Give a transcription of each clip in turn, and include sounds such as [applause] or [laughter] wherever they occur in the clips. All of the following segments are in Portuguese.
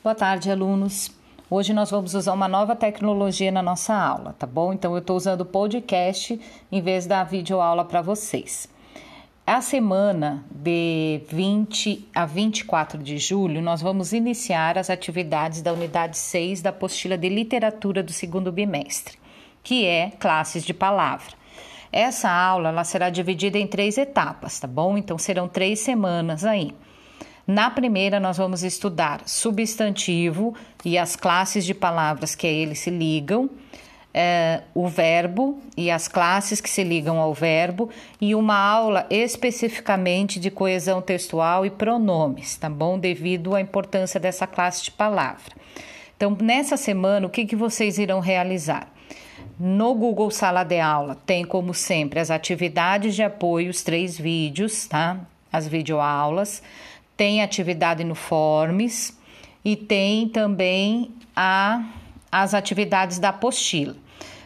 Boa tarde, alunos. Hoje nós vamos usar uma nova tecnologia na nossa aula, tá bom? Então eu estou usando o podcast em vez da videoaula para vocês. A semana de 20 a 24 de julho, nós vamos iniciar as atividades da unidade 6 da apostila de literatura do segundo bimestre, que é classes de palavra. Essa aula ela será dividida em três etapas, tá bom? Então serão três semanas aí. Na primeira, nós vamos estudar substantivo e as classes de palavras que a ele se ligam, é, o verbo e as classes que se ligam ao verbo, e uma aula especificamente de coesão textual e pronomes, tá bom? Devido à importância dessa classe de palavra. Então, nessa semana, o que, que vocês irão realizar? No Google Sala de Aula tem, como sempre, as atividades de apoio, os três vídeos, tá? As videoaulas tem atividade no Forms e tem também a, as atividades da apostila.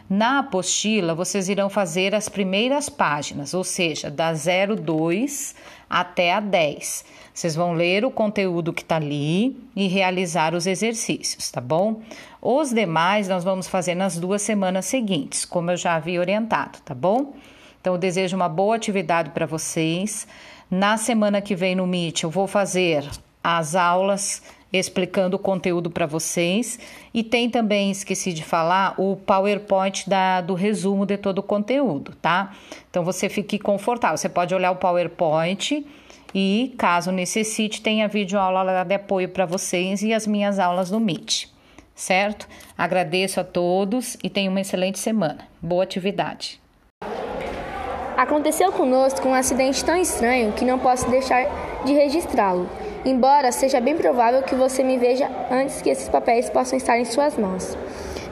Na apostila, vocês irão fazer as primeiras páginas, ou seja, da 02 até a 10. Vocês vão ler o conteúdo que está ali e realizar os exercícios, tá bom? Os demais nós vamos fazer nas duas semanas seguintes, como eu já havia orientado, tá bom? Então, eu desejo uma boa atividade para vocês. Na semana que vem no Meet eu vou fazer as aulas explicando o conteúdo para vocês e tem também, esqueci de falar, o PowerPoint da, do resumo de todo o conteúdo, tá? Então você fique confortável, você pode olhar o PowerPoint e, caso necessite, tem a videoaula de apoio para vocês e as minhas aulas no Meet, certo? Agradeço a todos e tenham uma excelente semana. Boa atividade! Aconteceu conosco um acidente tão estranho que não posso deixar de registrá-lo, embora seja bem provável que você me veja antes que esses papéis possam estar em suas mãos.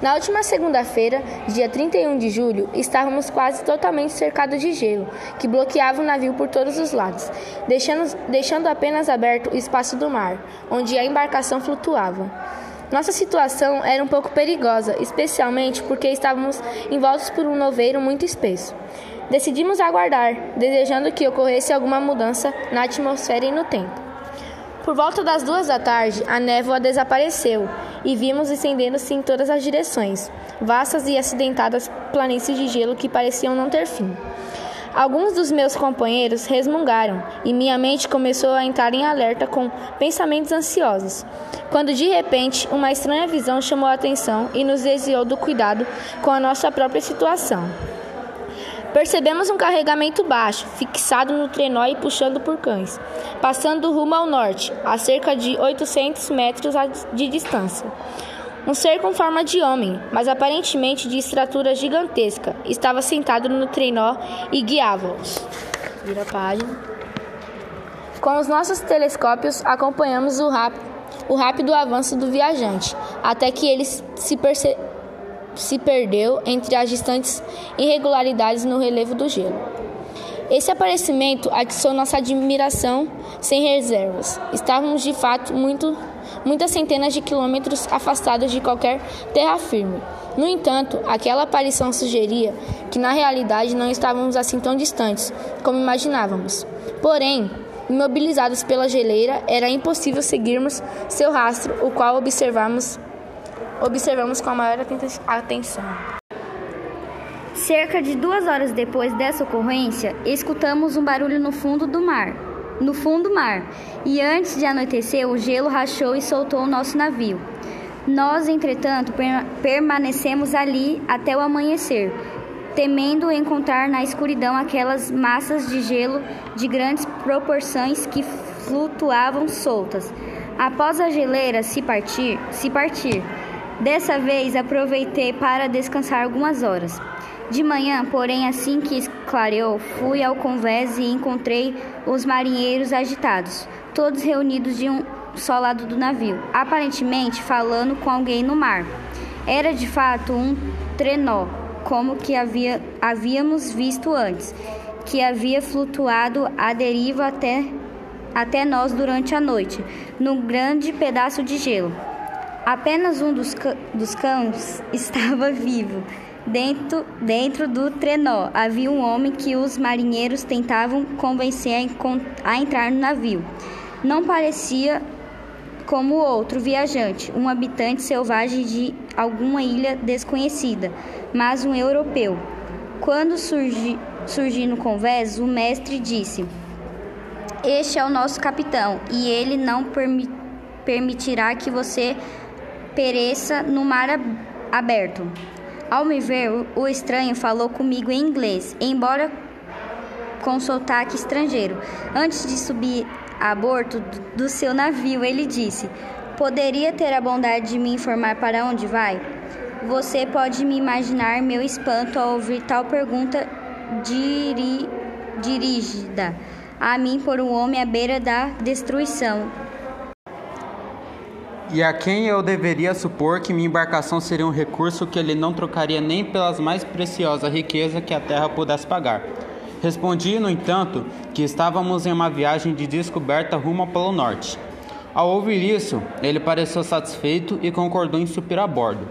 Na última segunda-feira, dia 31 de julho, estávamos quase totalmente cercados de gelo, que bloqueava o navio por todos os lados, deixando, deixando apenas aberto o espaço do mar, onde a embarcação flutuava. Nossa situação era um pouco perigosa, especialmente porque estávamos envoltos por um noveiro muito espesso. Decidimos aguardar, desejando que ocorresse alguma mudança na atmosfera e no tempo. Por volta das duas da tarde, a névoa desapareceu e vimos estendendo-se em todas as direções, vastas e acidentadas planícies de gelo que pareciam não ter fim. Alguns dos meus companheiros resmungaram e minha mente começou a entrar em alerta com pensamentos ansiosos, quando de repente uma estranha visão chamou a atenção e nos desviou do cuidado com a nossa própria situação. Percebemos um carregamento baixo, fixado no trenó e puxando por cães, passando rumo ao norte, a cerca de 800 metros de distância. Um ser com forma de homem, mas aparentemente de estrutura gigantesca, estava sentado no trenó e guiava-os. Vira a página. Com os nossos telescópios, acompanhamos o rápido, o rápido avanço do viajante, até que ele se percebeu se perdeu entre as distantes irregularidades no relevo do gelo. Esse aparecimento atiçou nossa admiração sem reservas. Estávamos de fato muito, muitas centenas de quilômetros afastados de qualquer terra firme. No entanto, aquela aparição sugeria que na realidade não estávamos assim tão distantes como imaginávamos. Porém, imobilizados pela geleira, era impossível seguirmos seu rastro, o qual observamos observamos com a maior atenção. Cerca de duas horas depois dessa ocorrência, escutamos um barulho no fundo do mar. No fundo do mar. E antes de anoitecer, o gelo rachou e soltou o nosso navio. Nós, entretanto, permanecemos ali até o amanhecer, temendo encontrar na escuridão aquelas massas de gelo de grandes proporções que flutuavam soltas. Após a geleira se partir, se partir, Dessa vez aproveitei para descansar algumas horas. De manhã, porém, assim que clareou, fui ao convés e encontrei os marinheiros agitados, todos reunidos de um só lado do navio, aparentemente falando com alguém no mar. Era de fato um trenó, como que havia, havíamos visto antes, que havia flutuado à deriva até, até nós durante a noite, num grande pedaço de gelo. Apenas um dos, dos cães [laughs] estava vivo. Dentro, dentro do trenó havia um homem que os marinheiros tentavam convencer a, a entrar no navio. Não parecia como outro viajante, um habitante selvagem de alguma ilha desconhecida, mas um europeu. Quando surgi, no convés, o mestre disse: Este é o nosso capitão, e ele não permi permitirá que você pereça no mar aberto. Ao me ver, o estranho falou comigo em inglês, embora com sotaque estrangeiro. Antes de subir a bordo do seu navio, ele disse: Poderia ter a bondade de me informar para onde vai? Você pode me imaginar meu espanto ao ouvir tal pergunta diri dirigida a mim por um homem à beira da destruição. E a quem eu deveria supor que minha embarcação seria um recurso que ele não trocaria nem pelas mais preciosas riquezas que a terra pudesse pagar. Respondi, no entanto, que estávamos em uma viagem de descoberta rumo ao Polo Norte. Ao ouvir isso, ele pareceu satisfeito e concordou em subir a bordo.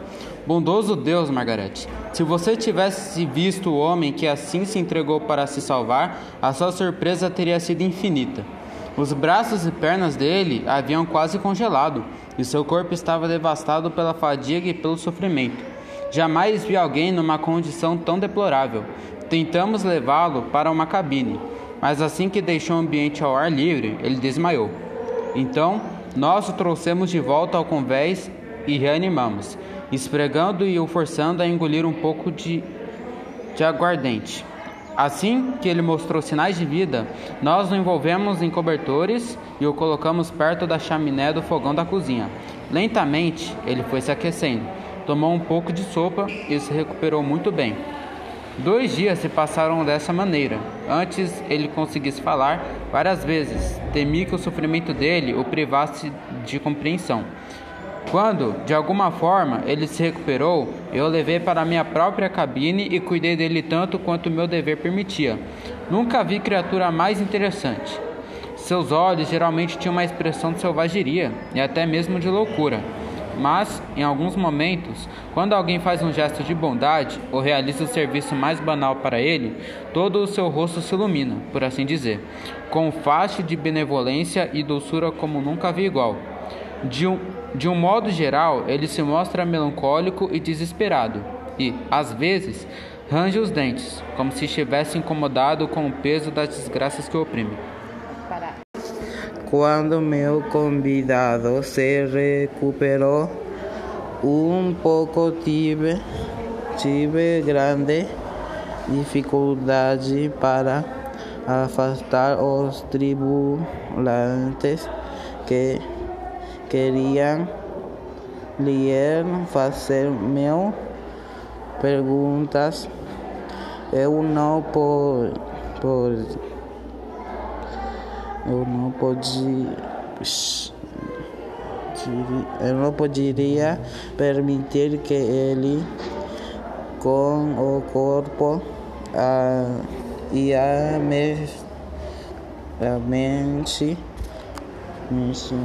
Bondoso Deus, Margarete, se você tivesse visto o homem que assim se entregou para se salvar, a sua surpresa teria sido infinita. Os braços e pernas dele haviam quase congelado, e seu corpo estava devastado pela fadiga e pelo sofrimento. Jamais vi alguém numa condição tão deplorável. Tentamos levá-lo para uma cabine, mas assim que deixou o ambiente ao ar livre, ele desmaiou. Então, nós o trouxemos de volta ao convés e reanimamos, esfregando e o forçando a engolir um pouco de, de aguardente. Assim que ele mostrou sinais de vida, nós o envolvemos em cobertores e o colocamos perto da chaminé do fogão da cozinha. Lentamente, ele foi se aquecendo, tomou um pouco de sopa e se recuperou muito bem. Dois dias se passaram dessa maneira. Antes ele conseguisse falar várias vezes. Temi que o sofrimento dele o privasse de compreensão. Quando, de alguma forma, ele se recuperou, eu o levei para minha própria cabine e cuidei dele tanto quanto meu dever permitia. Nunca vi criatura mais interessante. Seus olhos geralmente tinham uma expressão de selvageria e até mesmo de loucura. Mas, em alguns momentos, quando alguém faz um gesto de bondade ou realiza o serviço mais banal para ele, todo o seu rosto se ilumina, por assim dizer, com um facho de benevolência e doçura como nunca vi igual. De um, de um modo geral, ele se mostra melancólico e desesperado, e, às vezes, range os dentes, como se estivesse incomodado com o peso das desgraças que o oprimem. Quando meu convidado se recuperou um pouco, tive, tive grande dificuldade para afastar os tribulantes que queriam lhe fazer mil perguntas. Eu não por, por eu não podia eu não poderia permitir que ele com o corpo a, e a, me, a mente, mente,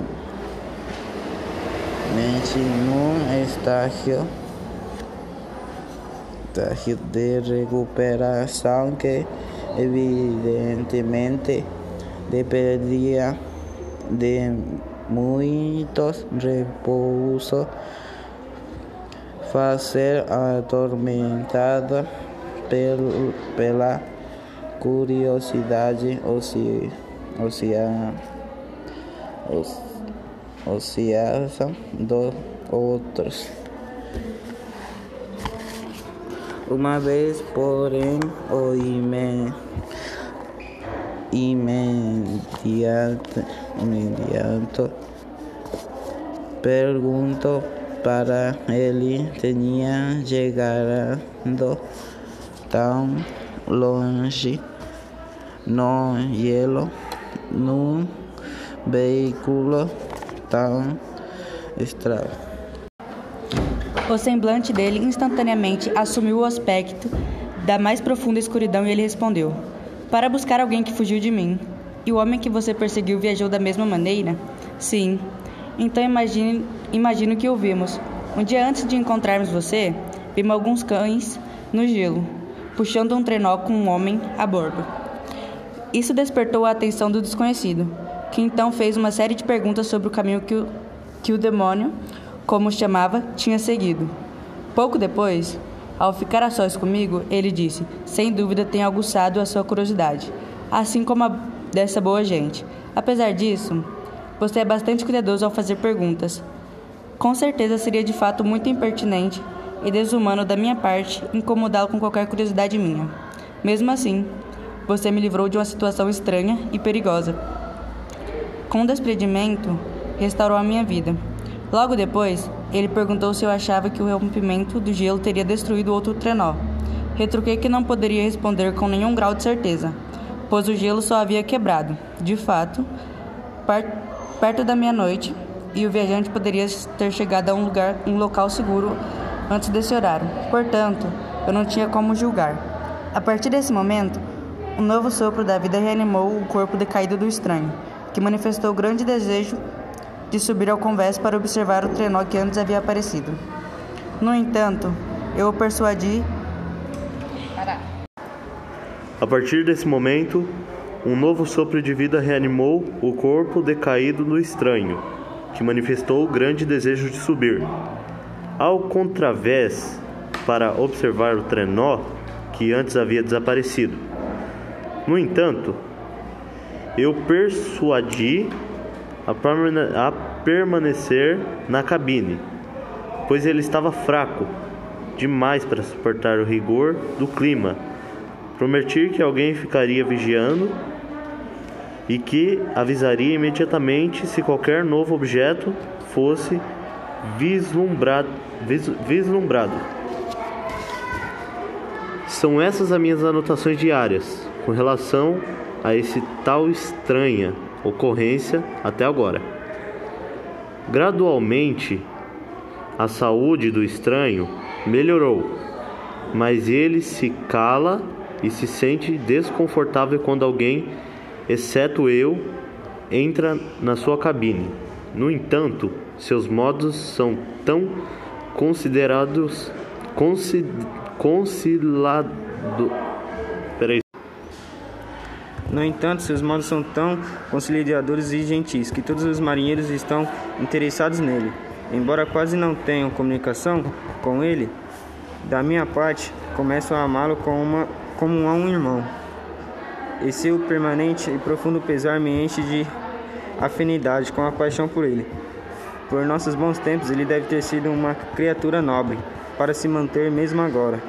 mente num estágio, estágio de recuperação que evidentemente dependia de muitos repouso fazer atormentada pel, pela curiosidade oci, oceana, ociosa dos outros. Uma vez, porém, o imen imediato, imediato pergunto para ele tinha chegado tão longe no gelo num veículo estranho. O semblante dele instantaneamente assumiu o aspecto da mais profunda escuridão e ele respondeu: para buscar alguém que fugiu de mim. E o homem que você perseguiu viajou da mesma maneira? Sim. Então imagine, imagino que ouvimos. Um dia antes de encontrarmos você, vimos alguns cães no gelo, puxando um trenó com um homem a bordo. Isso despertou a atenção do desconhecido, que então fez uma série de perguntas sobre o caminho que, que o demônio, como chamava, tinha seguido. Pouco depois, ao ficar a sós comigo, ele disse: Sem dúvida tem aguçado a sua curiosidade, assim como a dessa boa gente. Apesar disso, você é bastante cuidadoso ao fazer perguntas. Com certeza seria de fato muito impertinente e desumano da minha parte incomodá-lo com qualquer curiosidade minha. Mesmo assim, você me livrou de uma situação estranha e perigosa. Com desprendimento, restaurou a minha vida. Logo depois, ele perguntou se eu achava que o rompimento do gelo teria destruído outro trenó. Retruquei que não poderia responder com nenhum grau de certeza, pois o gelo só havia quebrado. De fato, perto da meia-noite, e o viajante poderia ter chegado a um lugar, um local seguro antes desse horário. Portanto, eu não tinha como julgar. A partir desse momento, um novo sopro da vida reanimou o corpo decaído do estranho, que manifestou grande desejo de subir ao convés para observar o trenó que antes havia aparecido. No entanto, eu o persuadi. A partir desse momento, um novo sopro de vida reanimou o corpo decaído do estranho, que manifestou grande desejo de subir. Ao contravés para observar o trenó que antes havia desaparecido. No entanto, eu persuadi a, permanecer na cabine, pois ele estava fraco demais para suportar o rigor do clima. Prometi que alguém ficaria vigiando e que avisaria imediatamente se qualquer novo objeto fosse vislumbrado. vislumbrado. São essas as minhas anotações diárias com relação a esse tal estranha ocorrência até agora. Gradualmente, a saúde do estranho melhorou, mas ele se cala e se sente desconfortável quando alguém, exceto eu, entra na sua cabine. No entanto, seus modos são tão considerados consid, concilado, no entanto, seus modos são tão conciliadores e gentis que todos os marinheiros estão interessados nele. Embora quase não tenham comunicação com ele, da minha parte, começo a amá-lo como, como um irmão. E seu permanente e profundo pesar me enche de afinidade com a paixão por ele. Por nossos bons tempos, ele deve ter sido uma criatura nobre para se manter mesmo agora,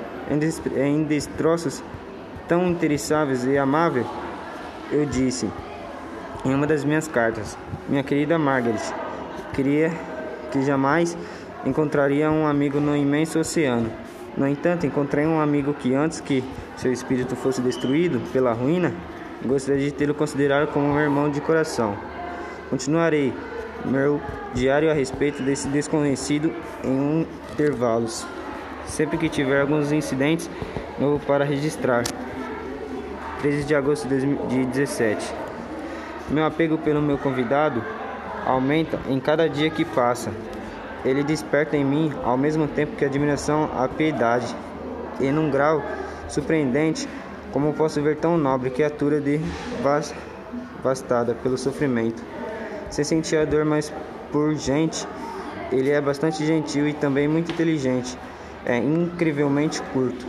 em destroços tão interessáveis e amável eu disse em uma das minhas cartas, minha querida Margaret, queria que jamais encontraria um amigo no imenso oceano. No entanto, encontrei um amigo que antes que seu espírito fosse destruído pela ruína, gostaria de tê-lo considerado como meu irmão de coração. Continuarei meu diário a respeito desse desconhecido em intervalos, sempre que tiver alguns incidentes novo para registrar. 13 de agosto de 2017. Meu apego pelo meu convidado aumenta em cada dia que passa. Ele desperta em mim ao mesmo tempo que admiração a piedade, e num grau surpreendente, como posso ver tão nobre criatura devastada pelo sofrimento. Sem sentir a dor mais por gente, ele é bastante gentil e também muito inteligente. É incrivelmente curto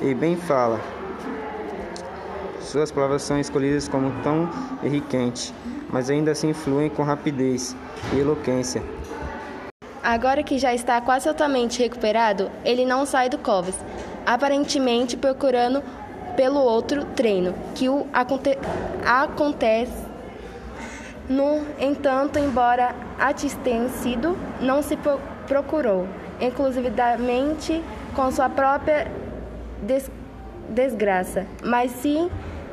e bem fala. Suas palavras são escolhidas como tão enriquente, mas ainda assim fluem com rapidez e eloquência. Agora que já está quase totalmente recuperado, ele não sai do Coves, aparentemente procurando pelo outro treino que o aconte acontece. No entanto, embora sido, não se pro procurou, exclusivamente com sua própria des desgraça, mas sim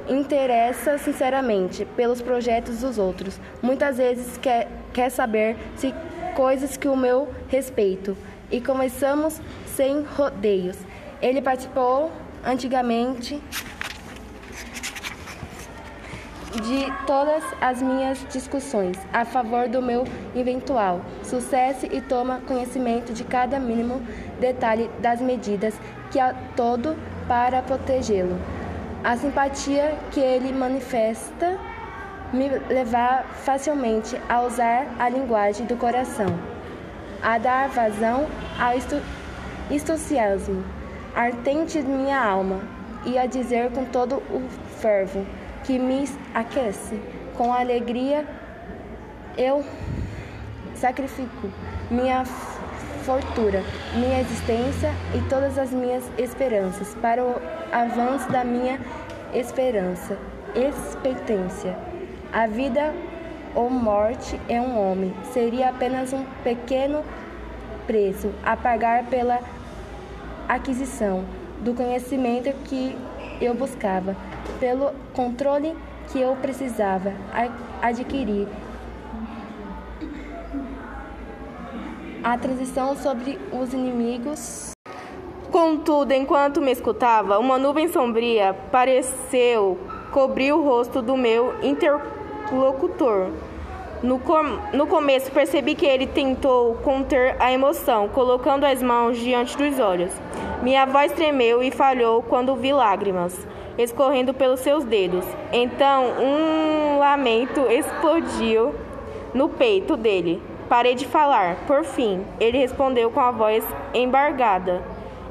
interessa sinceramente pelos projetos dos outros. Muitas vezes quer, quer saber se coisas que o meu respeito. E começamos sem rodeios. Ele participou antigamente de todas as minhas discussões a favor do meu eventual sucesso e toma conhecimento de cada mínimo detalhe das medidas que há todo para protegê-lo. A simpatia que ele manifesta me levar facilmente a usar a linguagem do coração, a dar vazão ao entusiasmo ardente de minha alma e a dizer com todo o fervo que me aquece, com alegria eu sacrifico minha fortuna, minha existência e todas as minhas esperanças para o avanço da minha esperança, expectância. A vida ou morte é um homem, seria apenas um pequeno preço a pagar pela aquisição do conhecimento que eu buscava, pelo controle que eu precisava adquirir a transição sobre os inimigos. Contudo, enquanto me escutava, uma nuvem sombria pareceu cobrir o rosto do meu interlocutor. No, com no começo, percebi que ele tentou conter a emoção, colocando as mãos diante dos olhos. Minha voz tremeu e falhou quando vi lágrimas escorrendo pelos seus dedos. Então, um lamento explodiu no peito dele. Parei de falar. Por fim, ele respondeu com a voz embargada: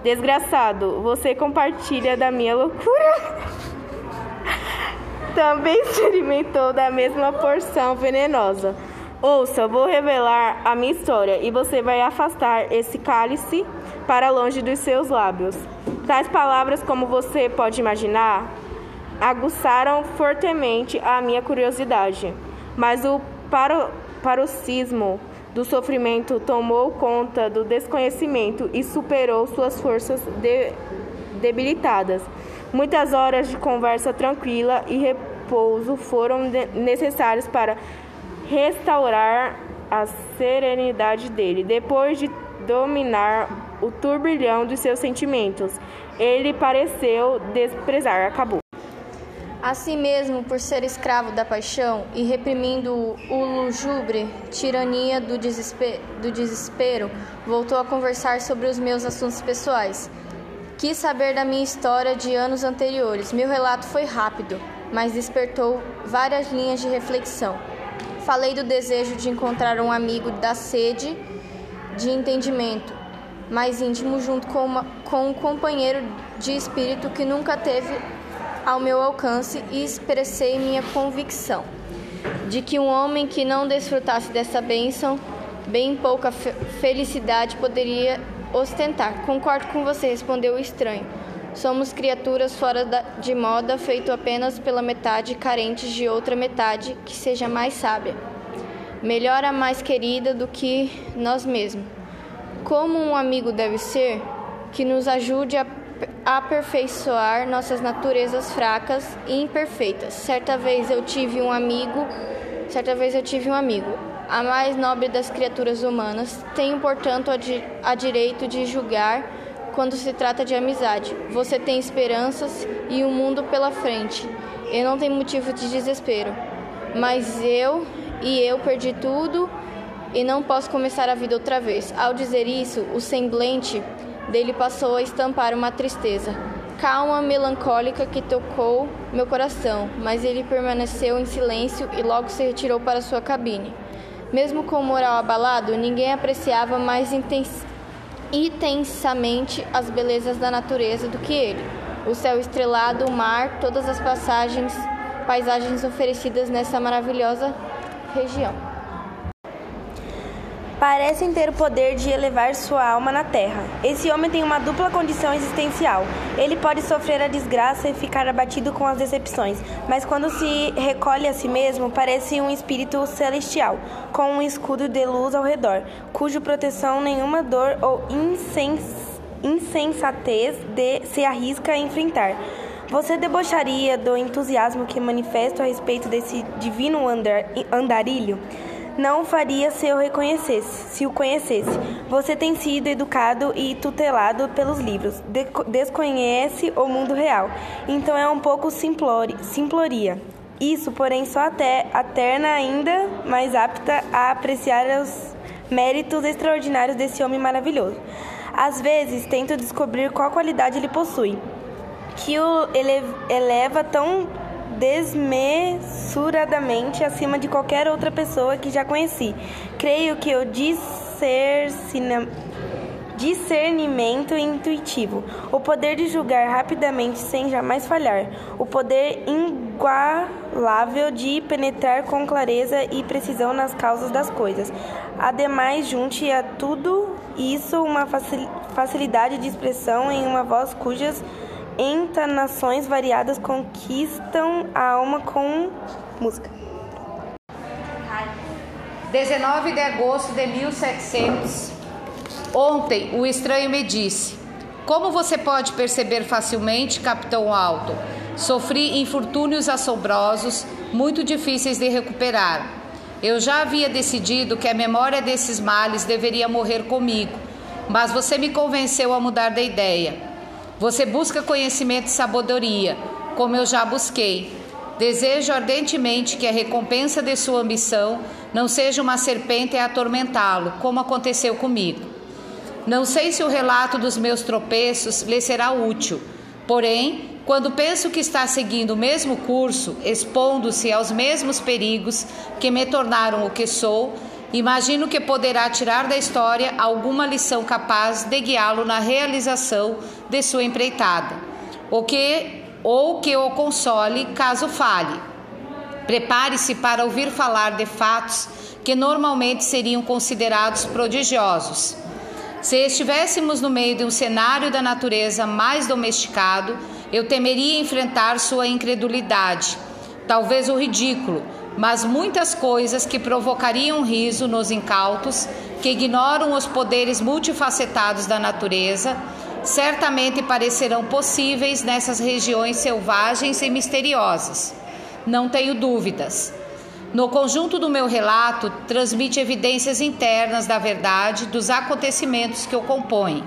Desgraçado, você compartilha da minha loucura? [laughs] Também experimentou da mesma porção venenosa. Ouça, vou revelar a minha história e você vai afastar esse cálice para longe dos seus lábios. Tais palavras, como você pode imaginar, aguçaram fortemente a minha curiosidade, mas o paro paroxismo do sofrimento tomou conta do desconhecimento e superou suas forças de, debilitadas. Muitas horas de conversa tranquila e repouso foram necessários para restaurar a serenidade dele. Depois de dominar o turbilhão dos seus sentimentos, ele pareceu desprezar. Acabou. Assim mesmo, por ser escravo da paixão e reprimindo o lujubre, tirania do do desespero, voltou a conversar sobre os meus assuntos pessoais. Quis saber da minha história de anos anteriores. Meu relato foi rápido, mas despertou várias linhas de reflexão. Falei do desejo de encontrar um amigo da sede de entendimento mais íntimo junto com, uma, com um companheiro de espírito que nunca teve ao meu alcance e expressei minha convicção de que um homem que não desfrutasse dessa bênção, bem pouca felicidade poderia ostentar. Concordo com você, respondeu o estranho. Somos criaturas fora de moda, feito apenas pela metade, carentes de outra metade que seja mais sábia, melhor a mais querida do que nós mesmos. Como um amigo deve ser, que nos ajude a aperfeiçoar nossas naturezas fracas e imperfeitas. Certa vez eu tive um amigo, certa vez eu tive um amigo, a mais nobre das criaturas humanas. Tenho, portanto, a, di a direito de julgar quando se trata de amizade. Você tem esperanças e o um mundo pela frente. Eu não tenho motivo de desespero. Mas eu e eu perdi tudo e não posso começar a vida outra vez. Ao dizer isso, o semblante dele passou a estampar uma tristeza, calma, melancólica que tocou meu coração, mas ele permaneceu em silêncio e logo se retirou para sua cabine. Mesmo com o moral abalado, ninguém apreciava mais intens intensamente as belezas da natureza do que ele. O céu estrelado, o mar, todas as passagens, paisagens oferecidas nessa maravilhosa região parecem ter o poder de elevar sua alma na terra. Esse homem tem uma dupla condição existencial. Ele pode sofrer a desgraça e ficar abatido com as decepções, mas quando se recolhe a si mesmo, parece um espírito celestial, com um escudo de luz ao redor, cuja proteção nenhuma dor ou insens insensatez de se arrisca a enfrentar. Você debocharia do entusiasmo que manifesto a respeito desse divino andar, andarilho? Não faria se eu reconhecesse, se o conhecesse. Você tem sido educado e tutelado pelos livros, de desconhece o mundo real, então é um pouco simplori simploria. Isso, porém, só até a terna ainda mais apta a apreciar os méritos extraordinários desse homem maravilhoso. Às vezes, tento descobrir qual qualidade ele possui, que o eleva tão desmesuradamente acima de qualquer outra pessoa que já conheci. Creio que o discernimento intuitivo, o poder de julgar rapidamente sem jamais falhar, o poder inigualável de penetrar com clareza e precisão nas causas das coisas. Ademais, junte a tudo isso uma facilidade de expressão em uma voz cujas entonações variadas conquistam a alma com música. 19 de agosto de 1700. Ontem o estranho me disse: Como você pode perceber facilmente, capitão Alto? Sofri infortúnios assombrosos, muito difíceis de recuperar. Eu já havia decidido que a memória desses males deveria morrer comigo, mas você me convenceu a mudar de ideia. Você busca conhecimento e sabedoria, como eu já busquei. Desejo ardentemente que a recompensa de sua ambição não seja uma serpente a atormentá-lo, como aconteceu comigo. Não sei se o relato dos meus tropeços lhe será útil, porém, quando penso que está seguindo o mesmo curso, expondo-se aos mesmos perigos que me tornaram o que sou, Imagino que poderá tirar da história alguma lição capaz de guiá-lo na realização de sua empreitada, ou que, ou que o console caso falhe. Prepare-se para ouvir falar de fatos que normalmente seriam considerados prodigiosos. Se estivéssemos no meio de um cenário da natureza mais domesticado, eu temeria enfrentar sua incredulidade, talvez o ridículo, mas muitas coisas que provocariam riso nos incautos, que ignoram os poderes multifacetados da natureza, certamente parecerão possíveis nessas regiões selvagens e misteriosas. Não tenho dúvidas. No conjunto do meu relato, transmite evidências internas da verdade dos acontecimentos que o compõem.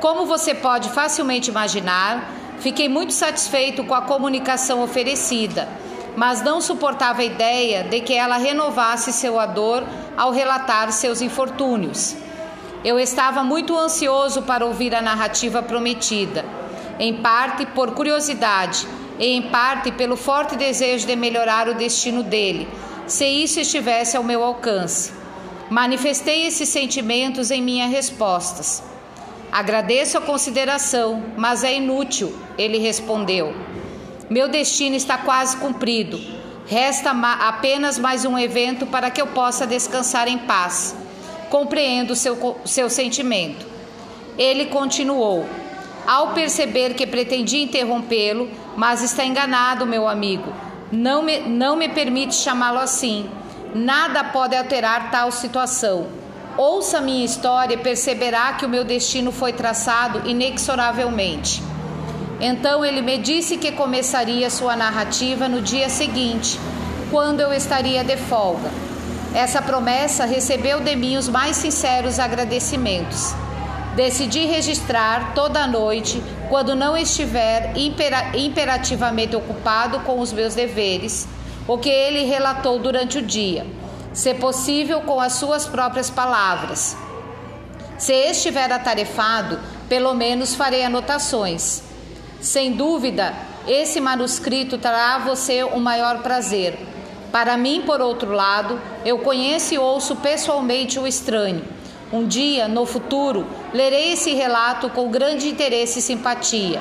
Como você pode facilmente imaginar, fiquei muito satisfeito com a comunicação oferecida mas não suportava a ideia de que ela renovasse seu dor ao relatar seus infortúnios. Eu estava muito ansioso para ouvir a narrativa prometida, em parte por curiosidade e em parte pelo forte desejo de melhorar o destino dele, se isso estivesse ao meu alcance. Manifestei esses sentimentos em minhas respostas. Agradeço a consideração, mas é inútil, ele respondeu. Meu destino está quase cumprido. Resta apenas mais um evento para que eu possa descansar em paz. Compreendo seu, seu sentimento. Ele continuou. Ao perceber que pretendia interrompê-lo, mas está enganado, meu amigo. Não me, não me permite chamá-lo assim. Nada pode alterar tal situação. Ouça minha história e perceberá que o meu destino foi traçado inexoravelmente. Então ele me disse que começaria sua narrativa no dia seguinte, quando eu estaria de folga. Essa promessa recebeu de mim os mais sinceros agradecimentos. Decidi registrar toda a noite, quando não estiver impera imperativamente ocupado com os meus deveres, o que ele relatou durante o dia, se possível com as suas próprias palavras. Se estiver atarefado, pelo menos farei anotações. Sem dúvida, esse manuscrito trará a você o maior prazer. Para mim, por outro lado, eu conheço e ouço pessoalmente o estranho. Um dia, no futuro, lerei esse relato com grande interesse e simpatia.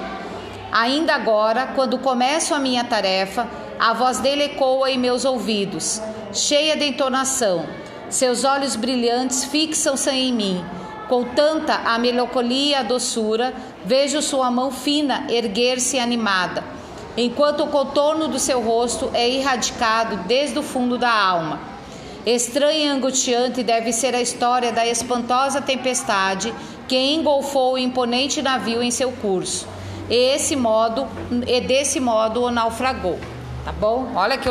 Ainda agora, quando começo a minha tarefa, a voz dele ecoa em meus ouvidos, cheia de entonação. Seus olhos brilhantes fixam-se em mim com tanta a melancolia e a doçura, vejo sua mão fina erguer-se animada, enquanto o contorno do seu rosto é irradicado desde o fundo da alma. Estranha e angustiante deve ser a história da espantosa tempestade que engolfou o imponente navio em seu curso. E esse modo, e desse modo o naufragou. Tá bom? Olha que